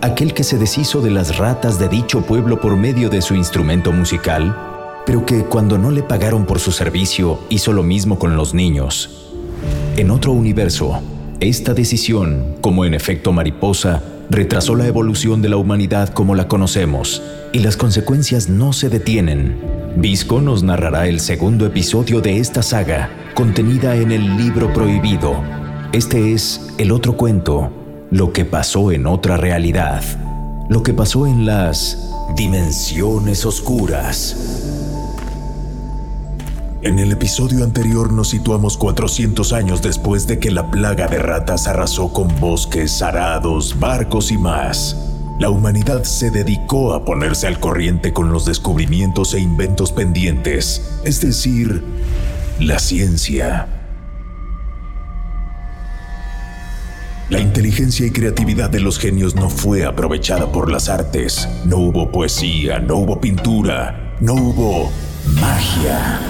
Aquel que se deshizo de las ratas de dicho pueblo por medio de su instrumento musical, pero que cuando no le pagaron por su servicio hizo lo mismo con los niños. En otro universo, esta decisión, como en efecto mariposa, retrasó la evolución de la humanidad como la conocemos, y las consecuencias no se detienen. Visco nos narrará el segundo episodio de esta saga, contenida en el libro prohibido. Este es el otro cuento lo que pasó en otra realidad, lo que pasó en las dimensiones oscuras. En el episodio anterior nos situamos 400 años después de que la plaga de ratas arrasó con bosques, arados, barcos y más. La humanidad se dedicó a ponerse al corriente con los descubrimientos e inventos pendientes, es decir, la ciencia. La inteligencia y creatividad de los genios no fue aprovechada por las artes. No hubo poesía, no hubo pintura, no hubo magia.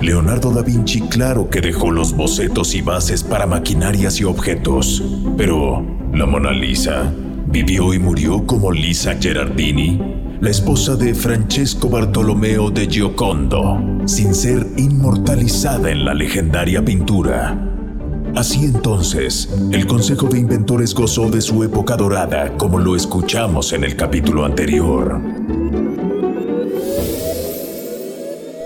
Leonardo da Vinci claro que dejó los bocetos y bases para maquinarias y objetos, pero la Mona Lisa vivió y murió como Lisa Gerardini, la esposa de Francesco Bartolomeo de Giocondo, sin ser inmortalizada en la legendaria pintura. Así entonces, el Consejo de Inventores gozó de su época dorada, como lo escuchamos en el capítulo anterior.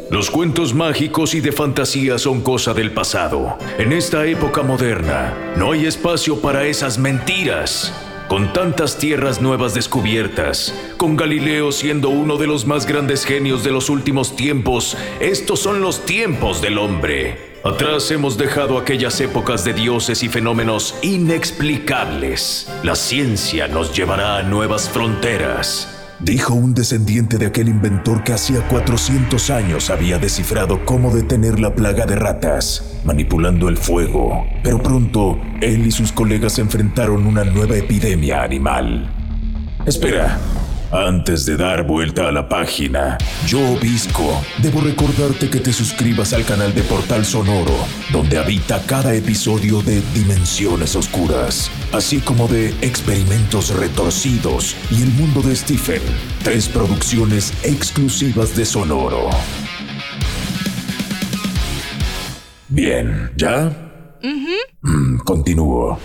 Los cuentos mágicos y de fantasía son cosa del pasado. En esta época moderna, no hay espacio para esas mentiras. Con tantas tierras nuevas descubiertas, con Galileo siendo uno de los más grandes genios de los últimos tiempos, estos son los tiempos del hombre. Atrás hemos dejado aquellas épocas de dioses y fenómenos inexplicables. La ciencia nos llevará a nuevas fronteras. Dijo un descendiente de aquel inventor que hacía 400 años había descifrado cómo detener la plaga de ratas, manipulando el fuego. Pero pronto, él y sus colegas enfrentaron una nueva epidemia animal. Espera, antes de dar vuelta a la página, yo, Visco, debo recordarte que te suscribas al canal de Portal Sonoro, donde habita cada episodio de Dimensiones Oscuras, así como de Experimentos Retorcidos y El Mundo de Stephen, tres producciones exclusivas de Sonoro. Bien, ¿ya? Mm, continúo.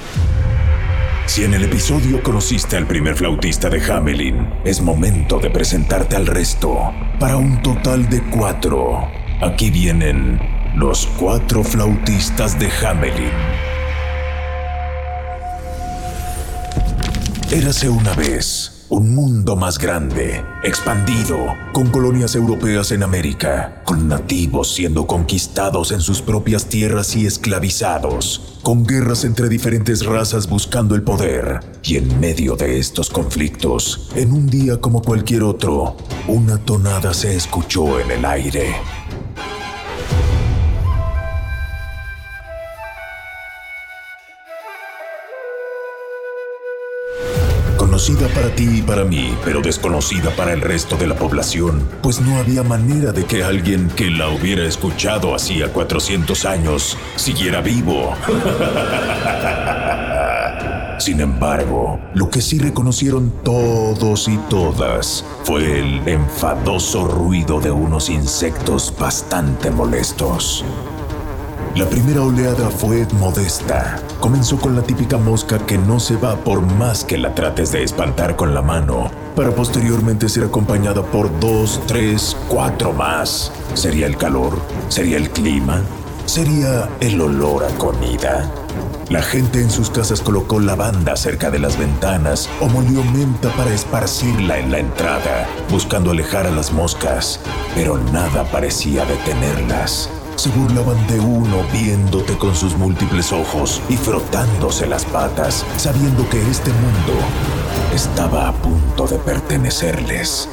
Si en el episodio conociste al primer flautista de Hamelin, es momento de presentarte al resto, para un total de cuatro. Aquí vienen los cuatro flautistas de Hamelin. Érase una vez un mundo más grande, expandido, con colonias europeas en América, con nativos siendo conquistados en sus propias tierras y esclavizados, con guerras entre diferentes razas buscando el poder. Y en medio de estos conflictos, en un día como cualquier otro, una tonada se escuchó en el aire. Conocida para ti y para mí, pero desconocida para el resto de la población, pues no había manera de que alguien que la hubiera escuchado hacía 400 años siguiera vivo. Sin embargo, lo que sí reconocieron todos y todas fue el enfadoso ruido de unos insectos bastante molestos. La primera oleada fue modesta. Comenzó con la típica mosca que no se va por más que la trates de espantar con la mano, para posteriormente ser acompañada por dos, tres, cuatro más. ¿Sería el calor? ¿Sería el clima? ¿Sería el olor a comida? La gente en sus casas colocó lavanda cerca de las ventanas o molió menta para esparcirla en la entrada, buscando alejar a las moscas, pero nada parecía detenerlas. Se burlaban de uno viéndote con sus múltiples ojos y frotándose las patas, sabiendo que este mundo estaba a punto de pertenecerles.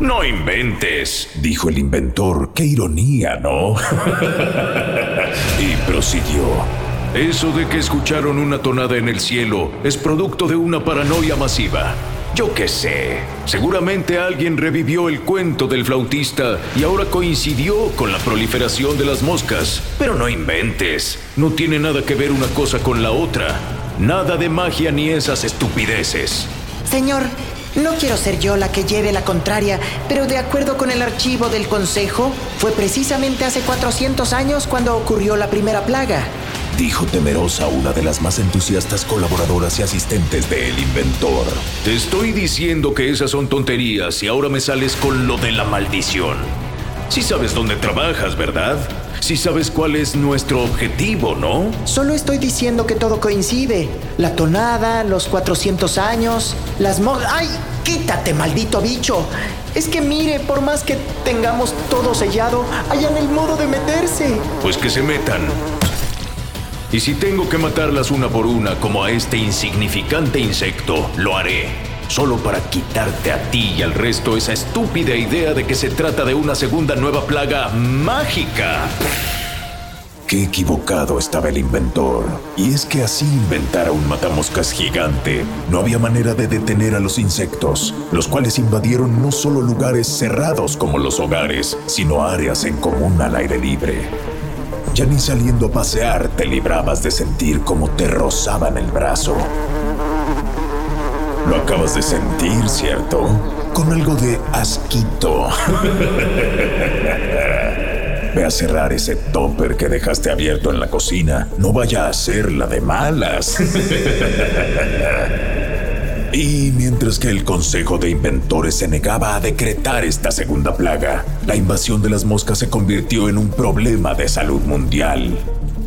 No inventes, dijo el inventor. Qué ironía, ¿no? y prosiguió. Eso de que escucharon una tonada en el cielo es producto de una paranoia masiva. Yo qué sé, seguramente alguien revivió el cuento del flautista y ahora coincidió con la proliferación de las moscas. Pero no inventes, no tiene nada que ver una cosa con la otra. Nada de magia ni esas estupideces. Señor, no quiero ser yo la que lleve la contraria, pero de acuerdo con el archivo del Consejo, fue precisamente hace 400 años cuando ocurrió la primera plaga. Dijo temerosa una de las más entusiastas colaboradoras y asistentes del inventor. Te estoy diciendo que esas son tonterías y ahora me sales con lo de la maldición. Si sabes dónde trabajas, ¿verdad? Si sabes cuál es nuestro objetivo, ¿no? Solo estoy diciendo que todo coincide. La tonada, los 400 años, las mo... ¡Ay! Quítate, maldito bicho. Es que mire, por más que tengamos todo sellado, hayan el modo de meterse. Pues que se metan. Y si tengo que matarlas una por una como a este insignificante insecto, lo haré solo para quitarte a ti y al resto esa estúpida idea de que se trata de una segunda nueva plaga mágica. Qué equivocado estaba el inventor. Y es que así inventara un matamoscas gigante, no había manera de detener a los insectos, los cuales invadieron no solo lugares cerrados como los hogares, sino áreas en común al aire libre. Ya ni saliendo a pasear te librabas de sentir como te rozaban el brazo. Lo acabas de sentir, ¿cierto? Con algo de asquito. Ve a cerrar ese topper que dejaste abierto en la cocina. No vaya a ser la de malas. Y mientras que el Consejo de Inventores se negaba a decretar esta segunda plaga, la invasión de las moscas se convirtió en un problema de salud mundial.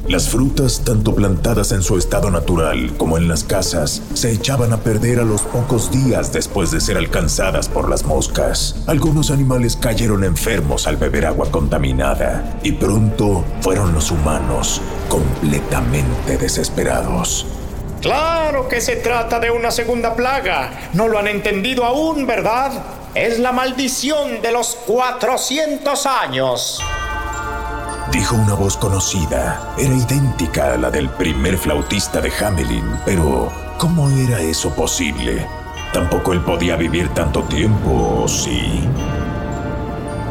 Las frutas, tanto plantadas en su estado natural como en las casas, se echaban a perder a los pocos días después de ser alcanzadas por las moscas. Algunos animales cayeron enfermos al beber agua contaminada y pronto fueron los humanos completamente desesperados. Claro que se trata de una segunda plaga. No lo han entendido aún, ¿verdad? Es la maldición de los 400 años dijo una voz conocida. Era idéntica a la del primer flautista de Hamelin, pero ¿cómo era eso posible? Tampoco él podía vivir tanto tiempo, ¿sí?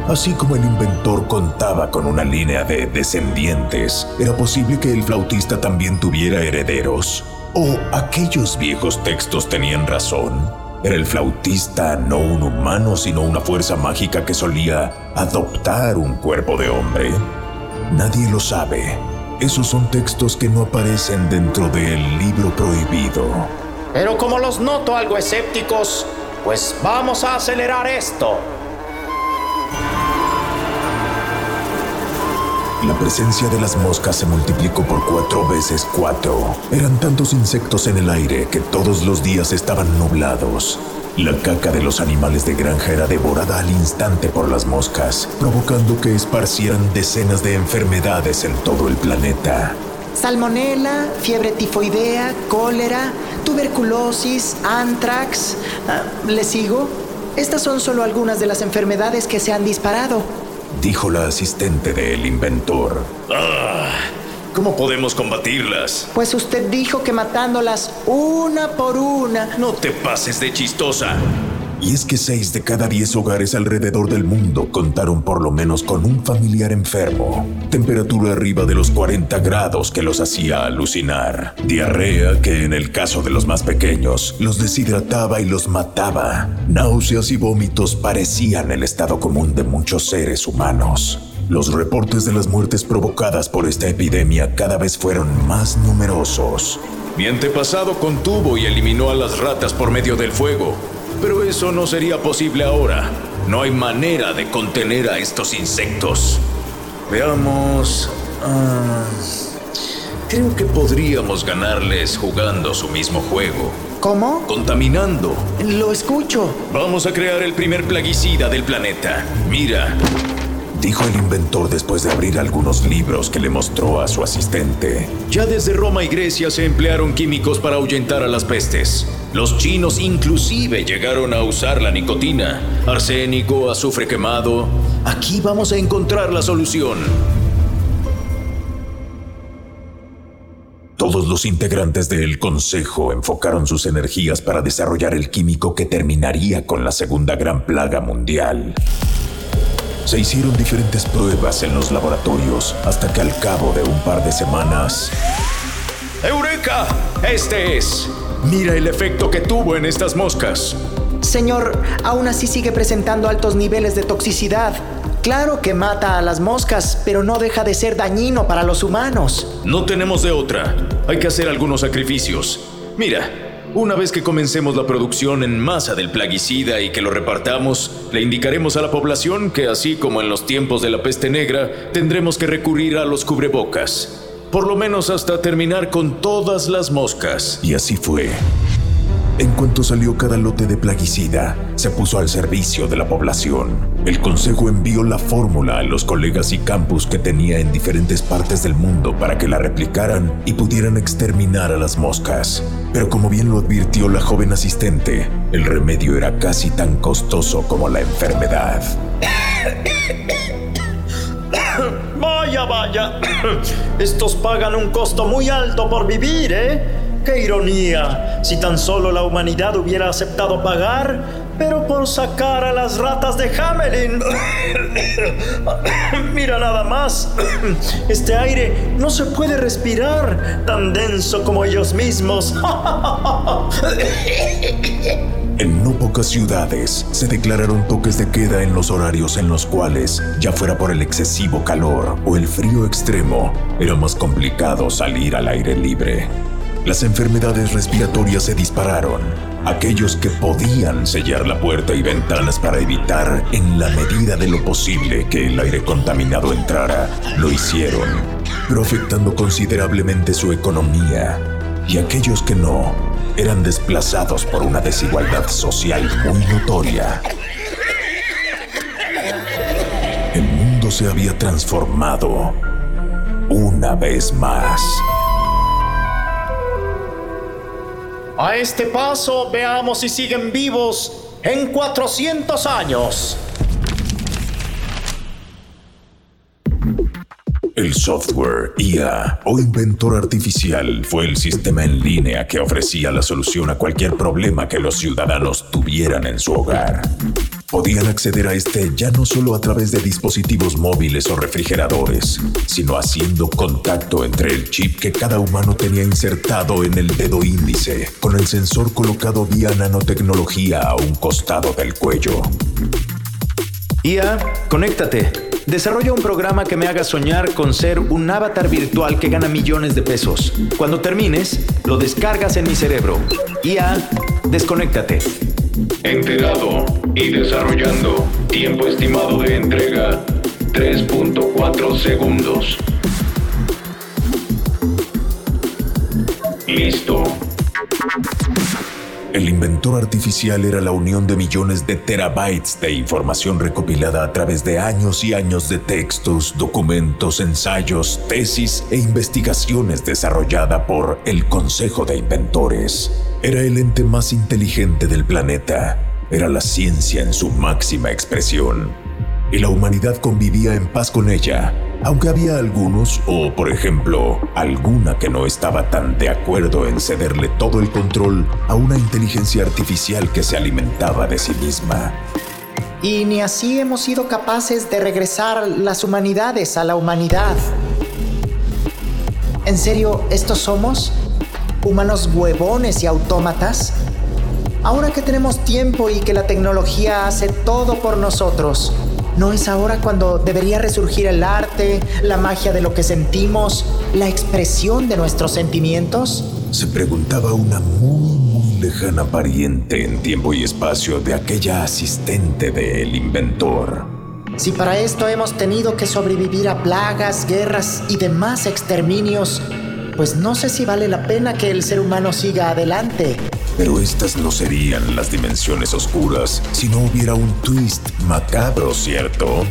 Así como el inventor contaba con una línea de descendientes, ¿era posible que el flautista también tuviera herederos? ¿O aquellos viejos textos tenían razón? ¿Era el flautista no un humano, sino una fuerza mágica que solía adoptar un cuerpo de hombre? Nadie lo sabe. Esos son textos que no aparecen dentro del libro prohibido. Pero como los noto algo escépticos, pues vamos a acelerar esto. La presencia de las moscas se multiplicó por cuatro veces cuatro. Eran tantos insectos en el aire que todos los días estaban nublados. La caca de los animales de granja era devorada al instante por las moscas, provocando que esparcieran decenas de enfermedades en todo el planeta. Salmonela, fiebre tifoidea, cólera, tuberculosis, antrax. Ah, ¿Le sigo? Estas son solo algunas de las enfermedades que se han disparado. Dijo la asistente del inventor. Ah, ¿Cómo podemos combatirlas? Pues usted dijo que matándolas una por una. No te pases de chistosa. Y es que seis de cada diez hogares alrededor del mundo contaron por lo menos con un familiar enfermo. Temperatura arriba de los 40 grados que los hacía alucinar. Diarrea que en el caso de los más pequeños los deshidrataba y los mataba. Náuseas y vómitos parecían el estado común de muchos seres humanos. Los reportes de las muertes provocadas por esta epidemia cada vez fueron más numerosos. Mi antepasado contuvo y eliminó a las ratas por medio del fuego, eso no sería posible ahora. No hay manera de contener a estos insectos. Veamos... ah, creo que podríamos ganarles jugando su mismo juego. ¿Cómo? Contaminando. Lo escucho. Vamos a crear el primer plaguicida del planeta. Mira, Dijo el inventor después de abrir algunos libros que le mostró a su asistente. ya desde Roma y Grecia se emplearon químicos para ahuyentar a las pestes. Los chinos inclusive llegaron a usar la nicotina, arsénico, azufre quemado. Aquí vamos a encontrar la solución. Todos los integrantes del consejo enfocaron sus energías para desarrollar el químico que terminaría con la segunda gran plaga mundial. Se hicieron diferentes pruebas en los laboratorios hasta que al cabo de un par de semanas, ¡Eureka! Este es. Mira el efecto que tuvo en estas moscas. Señor, aún así sigue presentando altos niveles de toxicidad. Claro que mata a las moscas, pero no deja de ser dañino para los humanos. No tenemos de otra. Hay que hacer algunos sacrificios. Mira, una vez que comencemos la producción en masa del plaguicida y que lo repartamos, le indicaremos a la población que así como en los tiempos de la peste negra, tendremos que recurrir a los cubrebocas. Por lo menos hasta terminar con todas las moscas. y así fue. En cuanto salió cada lote de plaguicida, se puso al servicio de la población. El consejo envió la fórmula a los colegas y campus que tenía en diferentes partes del mundo para que la replicaran y pudieran exterminar a las moscas. Pero como bien lo advirtió la joven asistente, el remedio era casi tan costoso como la enfermedad. Vaya, vaya. Estos pagan un costo muy alto por vivir, ¿eh? ¡Qué ironía! Si tan solo la humanidad hubiera aceptado pagar, pero por sacar a las ratas de Hamelin. Mira nada más. Este aire no se puede respirar, tan denso como ellos mismos. En no pocas ciudades se declararon toques de queda en los horarios en los cuales, ya fuera por el excesivo calor o el frío extremo, era más complicado salir al aire libre. Las enfermedades respiratorias se dispararon. Aquellos que podían sellar la puerta y ventanas para evitar, en la medida de lo posible, que el aire contaminado entrara, lo hicieron, pero afectando considerablemente su economía. Y aquellos que no, eran desplazados por una desigualdad social muy notoria. El mundo se había transformado una vez más. A este paso, veamos si siguen vivos en 400 años. El software IA o inventor artificial fue el sistema en línea que ofrecía la solución a cualquier problema que los ciudadanos tuvieran en su hogar. Podían acceder a este ya no solo a través de dispositivos móviles o refrigeradores, sino haciendo contacto entre el chip que cada humano tenía insertado en el dedo índice, con el sensor colocado vía nanotecnología a un costado del cuello. IA, conéctate. Desarrolla un programa que me haga soñar con ser un avatar virtual que gana millones de pesos. Cuando termines, lo descargas en mi cerebro. IA, desconéctate. Enterado y desarrollando. Tiempo estimado de entrega 3.4 segundos. Listo. El inventor artificial era la unión de millones de terabytes de información recopilada a través de años y años de textos, documentos, ensayos, tesis e investigaciones desarrollada por el Consejo de Inventores. Era el ente más inteligente del planeta. Era la ciencia en su máxima expresión. Y la humanidad convivía en paz con ella, Aunque había algunos, o por ejemplo, alguna que no estaba tan de acuerdo en cederle todo el control a una inteligencia artificial que se alimentaba de sí misma. Y ni así hemos sido capaces de regresar las humanidades a la humanidad. ¿En serio, estos somos? ¿Humanos huevones y autómatas? Ahora que tenemos tiempo y que la tecnología hace todo por nosotros, ¿no es ahora cuando debería resurgir el arte, la magia de lo que sentimos, la expresión de nuestros sentimientos? Se preguntaba una muy, muy lejana pariente en tiempo y espacio de aquella asistente del inventor. Si para esto hemos tenido que sobrevivir a plagas, guerras y demás exterminios, pues no sé si vale la pena que el ser humano siga adelante. Pero estas no serían las dimensiones oscuras si no hubiera un twist macabro, ¿cierto?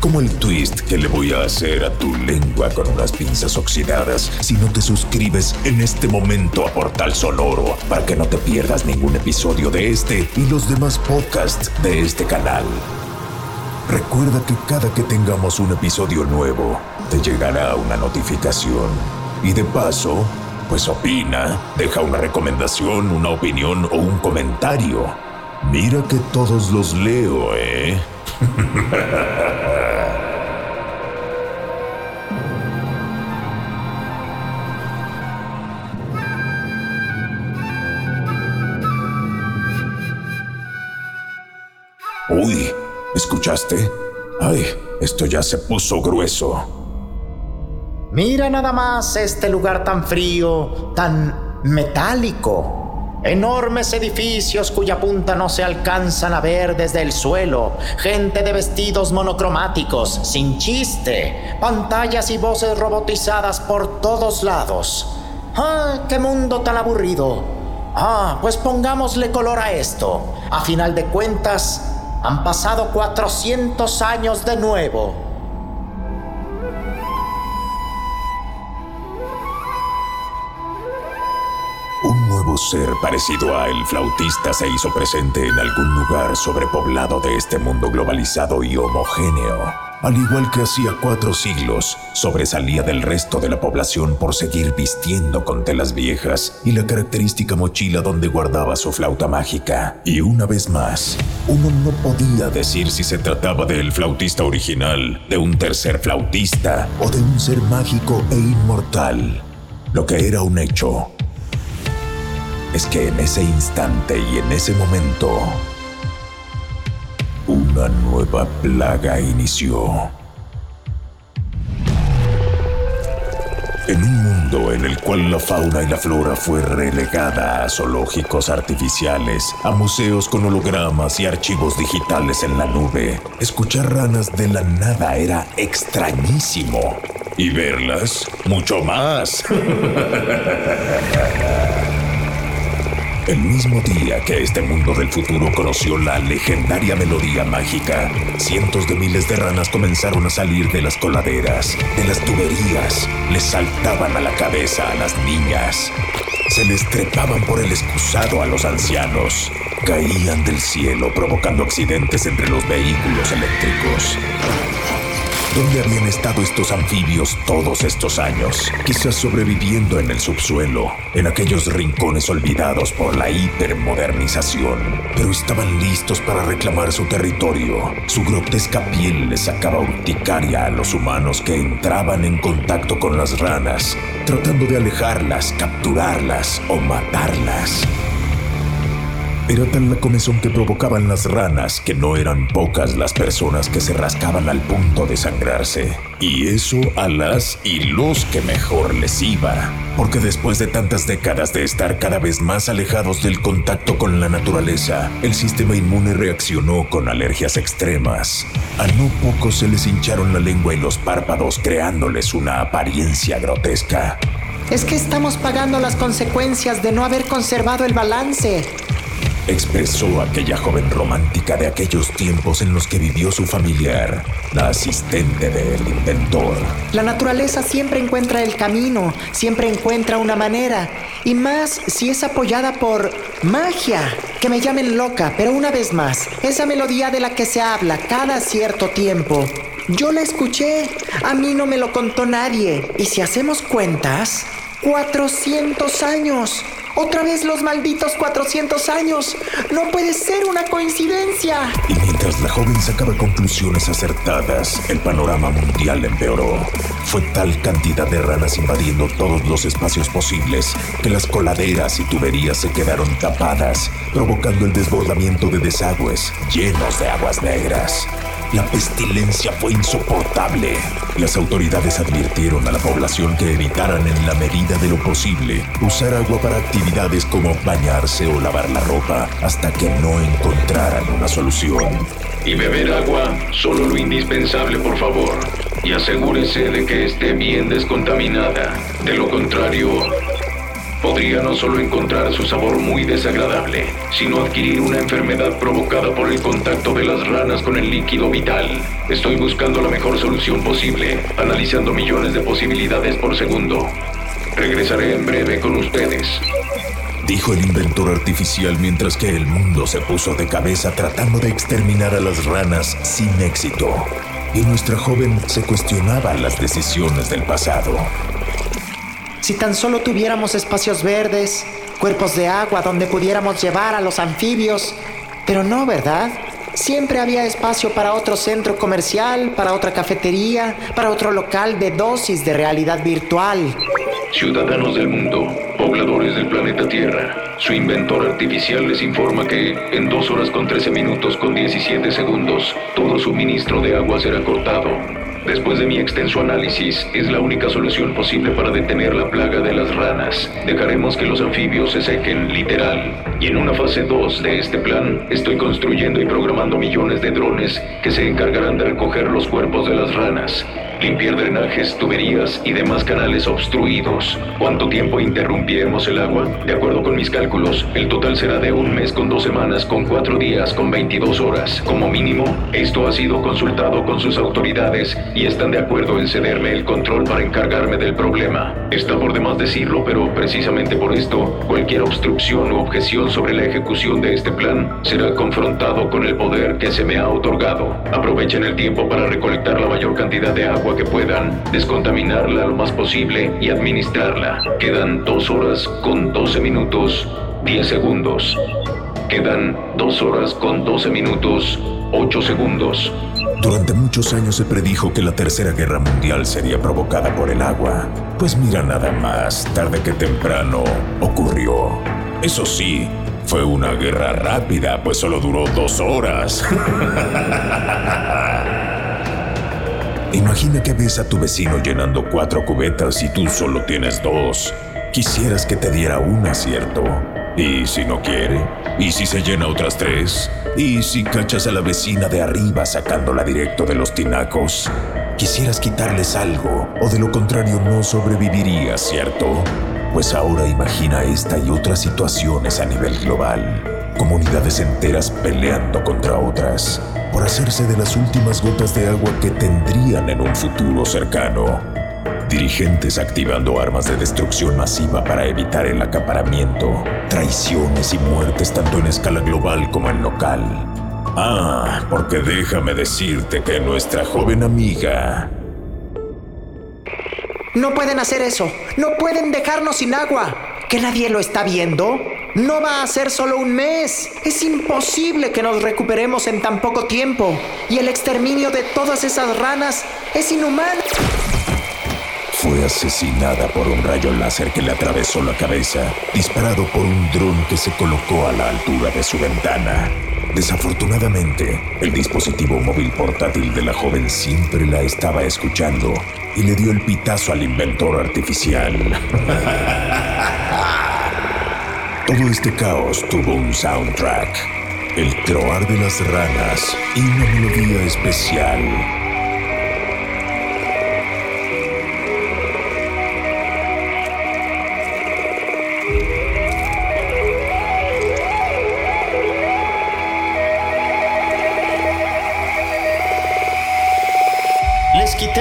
Como el twist que le voy a hacer a tu lengua con unas pinzas oxidadas si no te suscribes en este momento a Portal Sonoro para que no te pierdas ningún episodio de este y los demás podcasts de este canal. Recuerda que cada que tengamos un episodio nuevo, te llegará una notificación. Y de paso, pues opina, deja una recomendación, una opinión o un comentario. Mira que todos los leo, ¿eh? Uy, ¿Escuchaste? Ay, esto ya se puso grueso. Mira nada más este lugar tan frío, tan metálico. Enormes edificios cuya punta no se alcanzan a ver desde el suelo. Gente de vestidos monocromáticos, sin chiste. Pantallas y voces robotizadas por todos lados. ¡Ah, qué mundo tan aburrido! Ah, pues pongámosle color a esto. A final de cuentas, han pasado 400 años de nuevo. Ser parecido a el flautista se hizo presente en algún lugar sobrepoblado de este mundo globalizado y homogéneo al igual que hacía cuatro siglos, sobresalía del resto de la población por seguir vistiendo con telas viejas y la característica mochila donde guardaba su flauta mágica. Y una vez más, uno no podía decir si se trataba del flautista original, de un tercer flautista o de un ser mágico e inmortal. Lo que era un hecho es que en ese instante y en ese momento, una nueva plaga inició. En un mundo en el cual la fauna y la flora fue relegada a zoológicos artificiales, a museos con hologramas y archivos digitales en la nube, escuchar ranas de la nada era extrañísimo. Y verlas, mucho más. El mismo día que este mundo del futuro conoció la legendaria melodía mágica, cientos de miles de ranas comenzaron a salir de las coladeras, de las tuberías, les saltaban a la cabeza a las niñas, se les trepaban por el excusado a los ancianos, caían del cielo provocando accidentes entre los vehículos eléctricos. ¿Dónde habían estado estos anfibios todos estos años? Quizás sobreviviendo en el subsuelo, en aquellos rincones olvidados por la hipermodernización. Pero estaban listos para reclamar su territorio. Su grotesca piel les sacaba urticaria a los humanos que entraban en contacto con las ranas, tratando de alejarlas, capturarlas o matarlas. Era tal la comezón que provocaban las ranas que no eran pocas las personas que se rascaban al punto de sangrarse. Y eso a las y los que mejor les iba. Porque después de tantas décadas de estar cada vez más alejados del contacto con la naturaleza, el sistema inmune reaccionó con alergias extremas. A no poco se les hincharon la lengua y los párpados creándoles una apariencia grotesca. Es que estamos pagando las consecuencias de no haber conservado el balance expresó aquella joven romántica de aquellos tiempos en los que vivió su familiar, la asistente del inventor. La naturaleza siempre encuentra el camino, siempre encuentra una manera, y más si es apoyada por magia. Que me llamen loca, pero una vez más, esa melodía de la que se habla cada cierto tiempo Yo la escuché. A mí no me lo contó nadie. Y si hacemos cuentas, 400 años. Otra vez los malditos 400 años. No puede ser una coincidencia. Y mientras la joven sacaba conclusiones acertadas, el panorama mundial empeoró. Fue tal cantidad de ranas invadiendo todos los espacios posibles que las coladeras y tuberías se quedaron tapadas, provocando el desbordamiento de desagües llenos de aguas negras. La pestilencia fue insoportable. Las autoridades advirtieron a la población que evitaran en la medida de lo posible usar agua para como bañarse o lavar la ropa hasta que no encontraran una solución. Y beber agua, solo lo indispensable, por favor. Y asegúrese de que esté bien descontaminada. De lo contrario, podría no solo encontrar su sabor muy desagradable, sino adquirir una enfermedad provocada por el contacto de las ranas con el líquido vital. Estoy buscando la mejor solución posible, analizando millones de posibilidades por segundo. Regresaré en breve con ustedes. Dijo el inventor artificial mientras que el mundo se puso de cabeza tratando de exterminar a las ranas sin éxito. Y nuestra joven se cuestionaba las decisiones del pasado. Si tan solo tuviéramos espacios verdes, cuerpos de agua donde pudiéramos llevar a los anfibios. Pero no, ¿verdad? Siempre había espacio para otro centro comercial, para otra cafetería, para otro local de dosis de realidad virtual. Ciudadanos del mundo, pobladores del planeta Tierra, su inventor artificial les informa que en 2 horas con 13 minutos con 17 segundos, todo suministro de agua será cortado. Después de mi extenso análisis, es la única solución posible para detener la plaga de las ranas. Dejaremos que los anfibios se sequen literal. Y en una fase 2 de este plan, estoy construyendo y programando millones de drones que se encargarán de recoger los cuerpos de las ranas limpiar drenajes, tuberías y demás canales obstruidos. ¿Cuánto tiempo interrumpiremos el agua? De acuerdo con mis cálculos, el total será de un mes con dos semanas, con cuatro días, con 22 horas. Como mínimo, esto ha sido consultado con sus autoridades y están de acuerdo en cederme el control para encargarme del problema. Está por demás decirlo, pero precisamente por esto, cualquier obstrucción o objeción sobre la ejecución de este plan será confrontado con el poder que se me ha otorgado. Aprovechen el tiempo para recolectar la mayor cantidad de agua que puedan, descontaminarla lo más posible y administrarla. Quedan dos horas con 12 minutos 10 segundos. Quedan dos horas con 12 minutos 8 segundos. Durante muchos años se predijo que la Tercera Guerra Mundial sería provocada por el agua. Pues mira nada más, tarde que temprano ocurrió. Eso sí, fue una guerra rápida, pues solo duró dos horas. Imagina que ves a tu vecino llenando cuatro cubetas y tú solo tienes dos. Quisieras que te diera una, ¿cierto? ¿Y si no quiere? ¿Y si se llena otras tres? ¿Y si cachas a la vecina de arriba sacándola directo de los tinacos? Quisieras quitarles algo, o de lo contrario no sobrevivirías, ¿cierto? Pues ahora imagina esta y otras situaciones a nivel global. Comunidades enteras peleando contra otras por hacerse de las últimas gotas de agua que tendrían en un futuro cercano. Dirigentes activando armas de destrucción masiva para evitar el acaparamiento, traiciones y muertes tanto en escala global como en local. Ah, porque déjame decirte que nuestra joven amiga... No pueden hacer eso. No pueden dejarnos sin agua. ¿Que nadie lo está viendo? No va a ser solo un mes. Es imposible que nos recuperemos en tan poco tiempo. Y el exterminio de todas esas ranas es inhumano. Fue asesinada por un rayo láser que le atravesó la cabeza, disparado por un dron que se colocó a la altura de su ventana. Desafortunadamente, el dispositivo móvil portátil de la joven siempre la estaba escuchando y le dio el pitazo al inventor artificial. Todo este caos tuvo un soundtrack, el croar de las ranas y una melodía especial.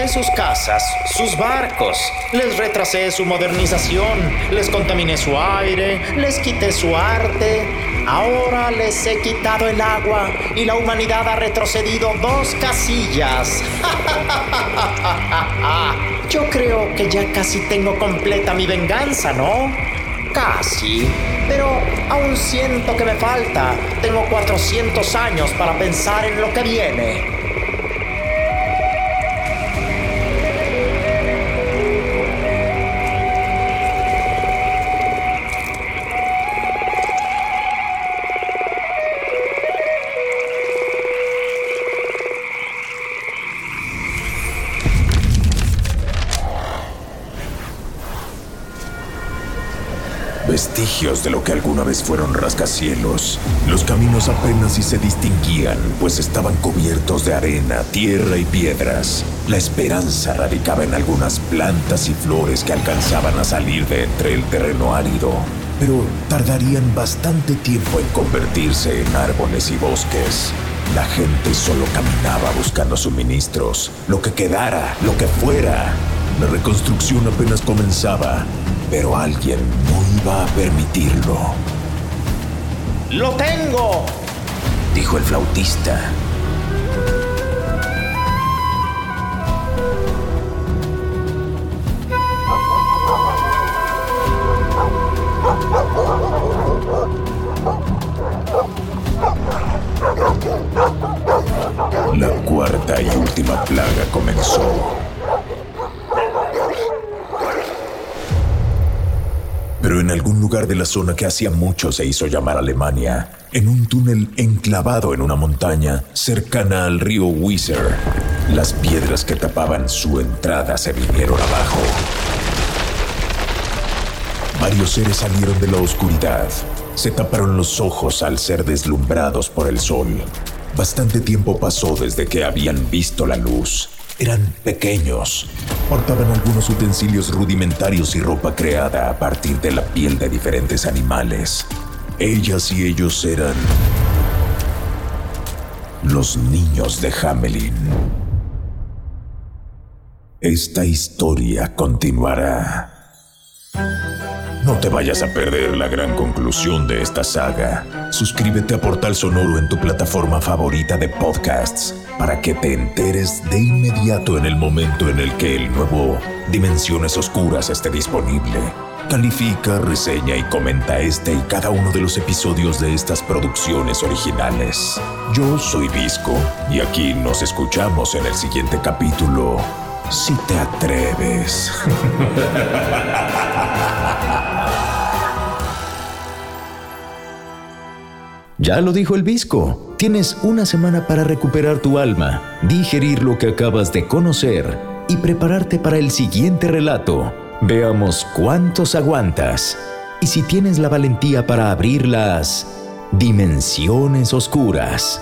Sus casas, sus barcos, les retrasé su modernización, les contaminé su aire, les quité su arte. Ahora les he quitado el agua y la humanidad ha retrocedido dos casillas. Yo creo que ya casi tengo completa mi venganza, ¿no? Casi. Pero aún siento que me falta. Tengo 400 años para pensar en lo que viene. Vestigios de lo que alguna vez fueron rascacielos. Los caminos apenas si se distinguían, pues estaban cubiertos de arena, tierra y piedras. La esperanza radicaba en algunas plantas y flores que alcanzaban a salir de entre el terreno árido, pero tardarían bastante tiempo en convertirse en árboles y bosques. La gente solo caminaba buscando suministros, lo que quedara, lo que fuera. La reconstrucción apenas comenzaba pero alguien no iba a permitirlo. ¡Lo tengo! Dijo el flautista. La cuarta y última plaga comenzó. Pero en algún lugar de la zona que hacía mucho se hizo llamar Alemania, en un túnel enclavado en una montaña cercana al río Weiser, las piedras que tapaban su entrada se vinieron abajo. Varios seres salieron de la oscuridad. Se taparon los ojos al ser deslumbrados por el sol. Bastante tiempo pasó desde que habían visto la luz. Eran pequeños. Portaban algunos utensilios rudimentarios y ropa creada a partir de la piel de diferentes animales. Ellas y ellos eran los niños de Hamelin. Esta historia continuará. No te vayas a perder la gran conclusión de esta saga. Suscríbete a Portal Sonoro en tu plataforma favorita de podcasts para que te enteres de inmediato en el momento en el que el nuevo Dimensiones Oscuras esté disponible. Califica, reseña y comenta este y cada uno de los episodios de estas producciones originales. Yo soy Visco y aquí nos escuchamos en el siguiente capítulo. Si te atreves. Ya lo dijo el Visco. Tienes una semana para recuperar tu alma, digerir lo que acabas de conocer y prepararte para el siguiente relato. Veamos cuántos aguantas y si tienes la valentía para abrir las dimensiones oscuras.